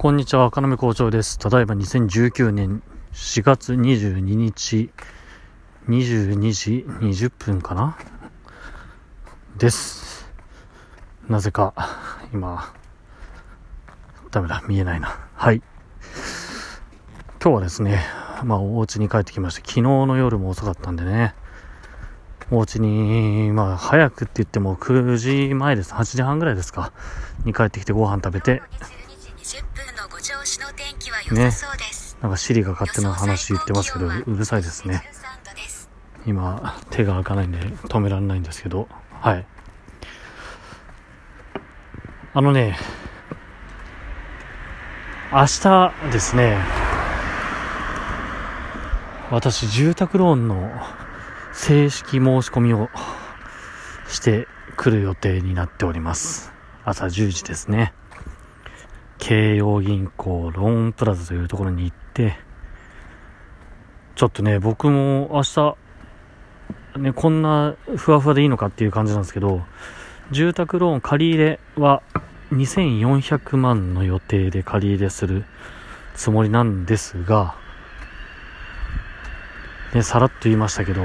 こんにちは、赤目校長です。ただいま2019年4月22日、22時20分かな？です。なぜか、今、ダメだ、見えないな。はい。今日はですね、まあ、お家に帰ってきました。昨日の夜も遅かったんでね、お家に、まあ、早くって言っても9時前です。8時半ぐらいですか？に帰ってきてご飯食べて、ね。なんかシリが勝手な話言ってますけど、うるさいですね。今、手が開かないんで止められないんですけど、はい。あのね、明日ですね、私、住宅ローンの正式申し込みをしてくる予定になっております。朝10時ですね。京葉銀行ローンプラザというところに行って、ちょっとね、僕も明日、ね、こんなふわふわでいいのかっていう感じなんですけど、住宅ローン借り入れは2400万の予定で借り入れするつもりなんですが、ね、さらっと言いましたけど、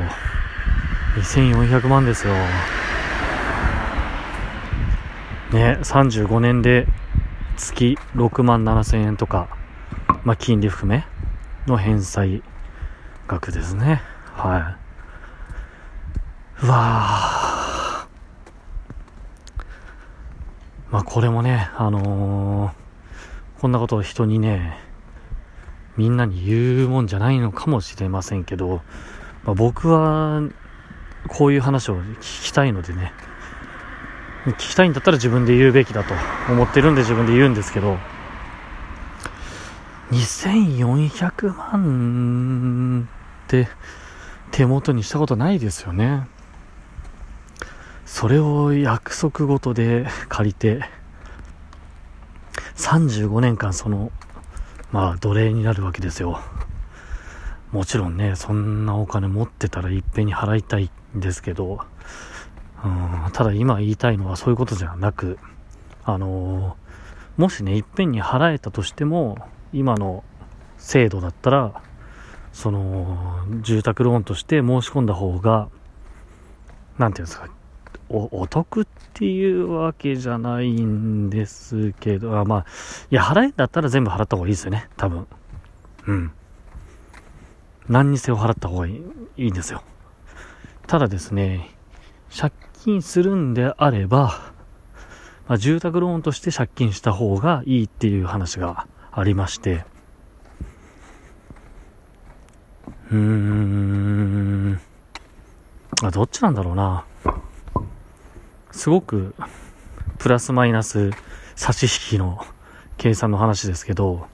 2400万ですよ。ね、35年で月6万7千円とか、まあ、金利含めの返済額ですね。はい。うわまあ、これもね、あのー、こんなことを人にね、みんなに言うもんじゃないのかもしれませんけど、まあ、僕は、こういう話を聞きたいのでね、聞きたいんだったら自分で言うべきだと思ってるんで自分で言うんですけど、2400万って手元にしたことないですよね。それを約束ごとで借りて、35年間その、まあ奴隷になるわけですよ。もちろんね、そんなお金持ってたらいっぺんに払いたいんですけど、うん、ただ今言いたいのはそういうことじゃなく、あのー、もしね、いっぺんに払えたとしても、今の制度だったら、その、住宅ローンとして申し込んだ方が、なんていうんですか、お、お得っていうわけじゃないんですけど、あまあ、いや、払えんだったら全部払った方がいいですよね、多分。うん。何にせよ払った方がいいいいんですよ。ただですね、借金するんであれば、まあ、住宅ローンとして借金した方がいいっていう話がありまして、うーん、どっちなんだろうな。すごく、プラスマイナス差し引きの計算の話ですけど、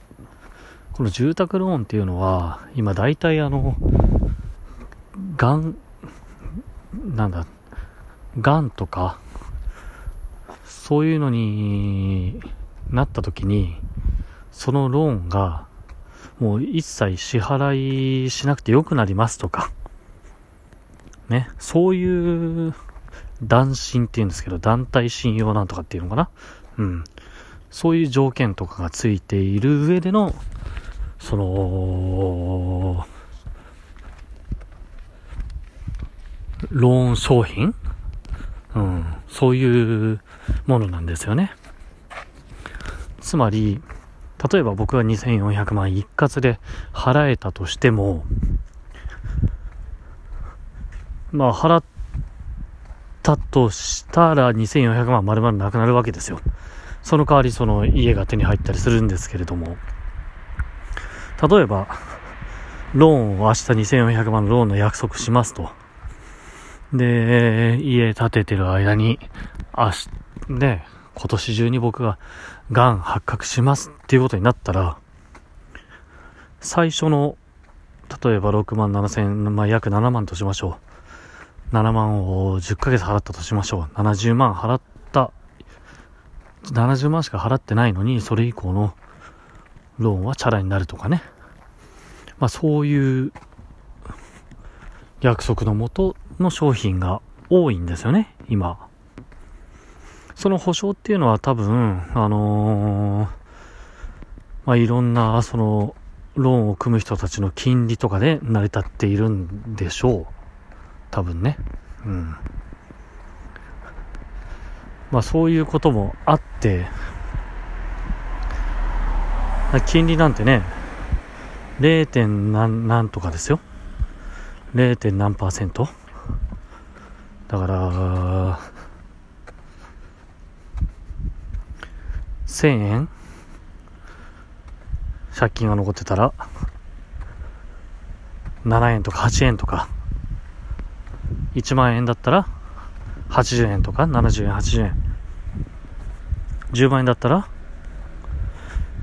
この住宅ローンっていうのは、今大体あの、がん、なんだ、がんとか、そういうのになった時に、そのローンが、もう一切支払いしなくてよくなりますとか、ね、そういう断信っていうんですけど、団体信用なんとかっていうのかな。うん。そういう条件とかがついている上での、その、ローン商品うん、そういうものなんですよね。つまり、例えば僕が2400万一括で払えたとしても、まあ払ったとしたら2400万丸々なくなるわけですよ。その代わりその家が手に入ったりするんですけれども、例えば、ローンを明日2400万のローンの約束しますと。で、家建ててる間に、明日、ね、今年中に僕が癌発覚しますっていうことになったら、最初の、例えば6万7千、まあ、約7万としましょう。7万を10ヶ月払ったとしましょう。70万払った、70万しか払ってないのに、それ以降のローンはチャラになるとかね。まあそういう約束のもとの商品が多いんですよね、今。その保証っていうのは多分、あのー、まあ、いろんな、その、ローンを組む人たちの金利とかで成り立っているんでしょう。多分ね。うん。まあそういうこともあって、金利なんてね、0. 何何とかですよ。0. 何パーセントだから、1000円？借金が残ってたら、7円とか8円とか、1万円だったら、80円とか、70円、80円。10万円だったら、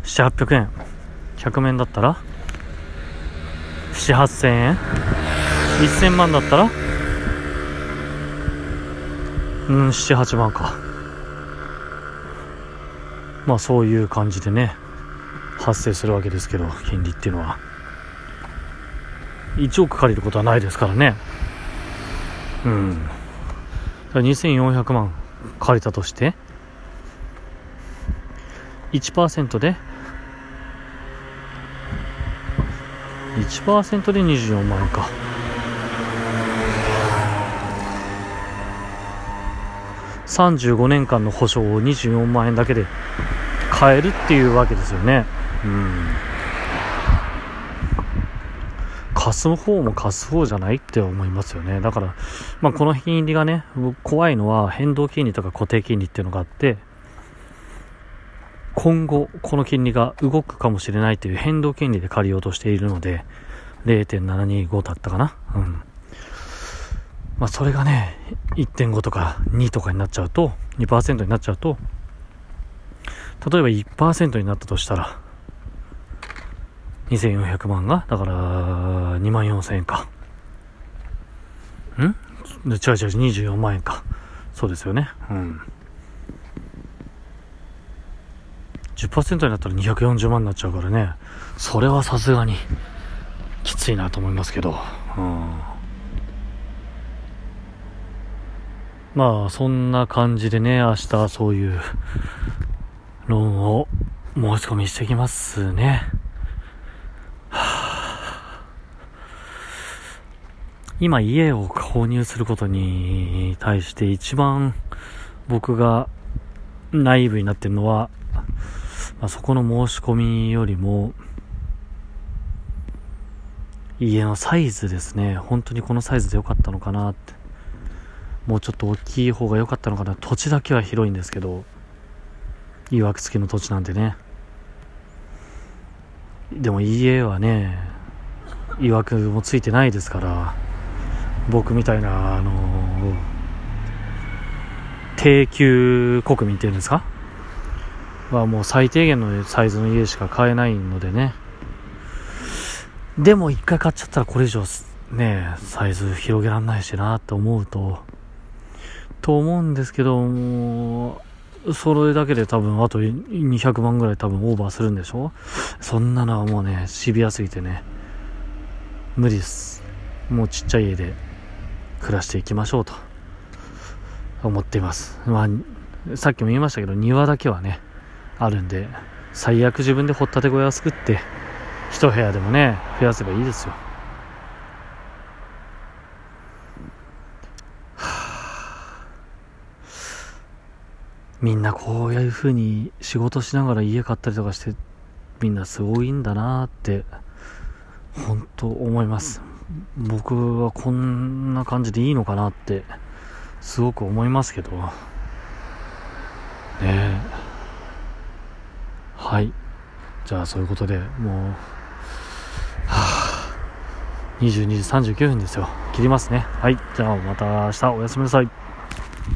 7、800円。100万円だったら、7、8000円。1000万だったら、うん、7、8万か。まあそういう感じでね、発生するわけですけど、金利っていうのは。1億借りることはないですからね。うん。2400万借りたとして、1%で、1%で24万円か。35年間の保証を24万円だけで買えるっていうわけですよね。うん。貸す方も貸す方じゃないって思いますよね。だから、まあ、この金利がね、怖いのは変動金利とか固定金利っていうのがあって、今後、この金利が動くかもしれないという変動金利で借りようとしているので、0.725だったかな。うん。まあ、それがね、1.5とか2とかになっちゃうと、2%になっちゃうと、例えば1%になったとしたら、2400万が、だから、2万4000円か。ん？違う違う、24万円か。そうですよね。うん。10%になったら240万になっちゃうからね。それはさすがに、きついなと思いますけど。うん。まあ、そんな感じでね、明日そういうローンを申し込みしてきますね。はあ、今家を購入することに対して一番僕がナイーブになってるのは、まあ、そこの申し込みよりも家のサイズですね。本当にこのサイズで良かったのかなって。もうちょっと大きい方が良かったのかな。土地だけは広いんですけどいわくつきの土地なんでね。でも家はねいわくもついてないですから僕みたいなあの低級国民っていうんですか？はもう最低限のサイズの家しか買えないのでね。でも一回買っちゃったらこれ以上ねサイズ広げらんないしなって思うとと思うんですけども、それだけで多分あと200万ぐらい多分オーバーするんでしょ？そんなのはもうね、シビアすぎてね、無理です。もうちっちゃい家で暮らしていきましょうと思っています。まあ、さっきも言いましたけど、庭だけはね、あるんで、最悪自分で掘ったて小屋を作って、一部屋でもね、増やせばいいですよ。みんなこういう風に仕事しながら家買ったりとかしてみんなすごいんだなって本当思います。僕はこんな感じでいいのかなってすごく思いますけど。ねえ。はい。じゃあそういうことでもうはあ22時39分ですよ。切りますね。はい。じゃあまた明日おやすみなさい。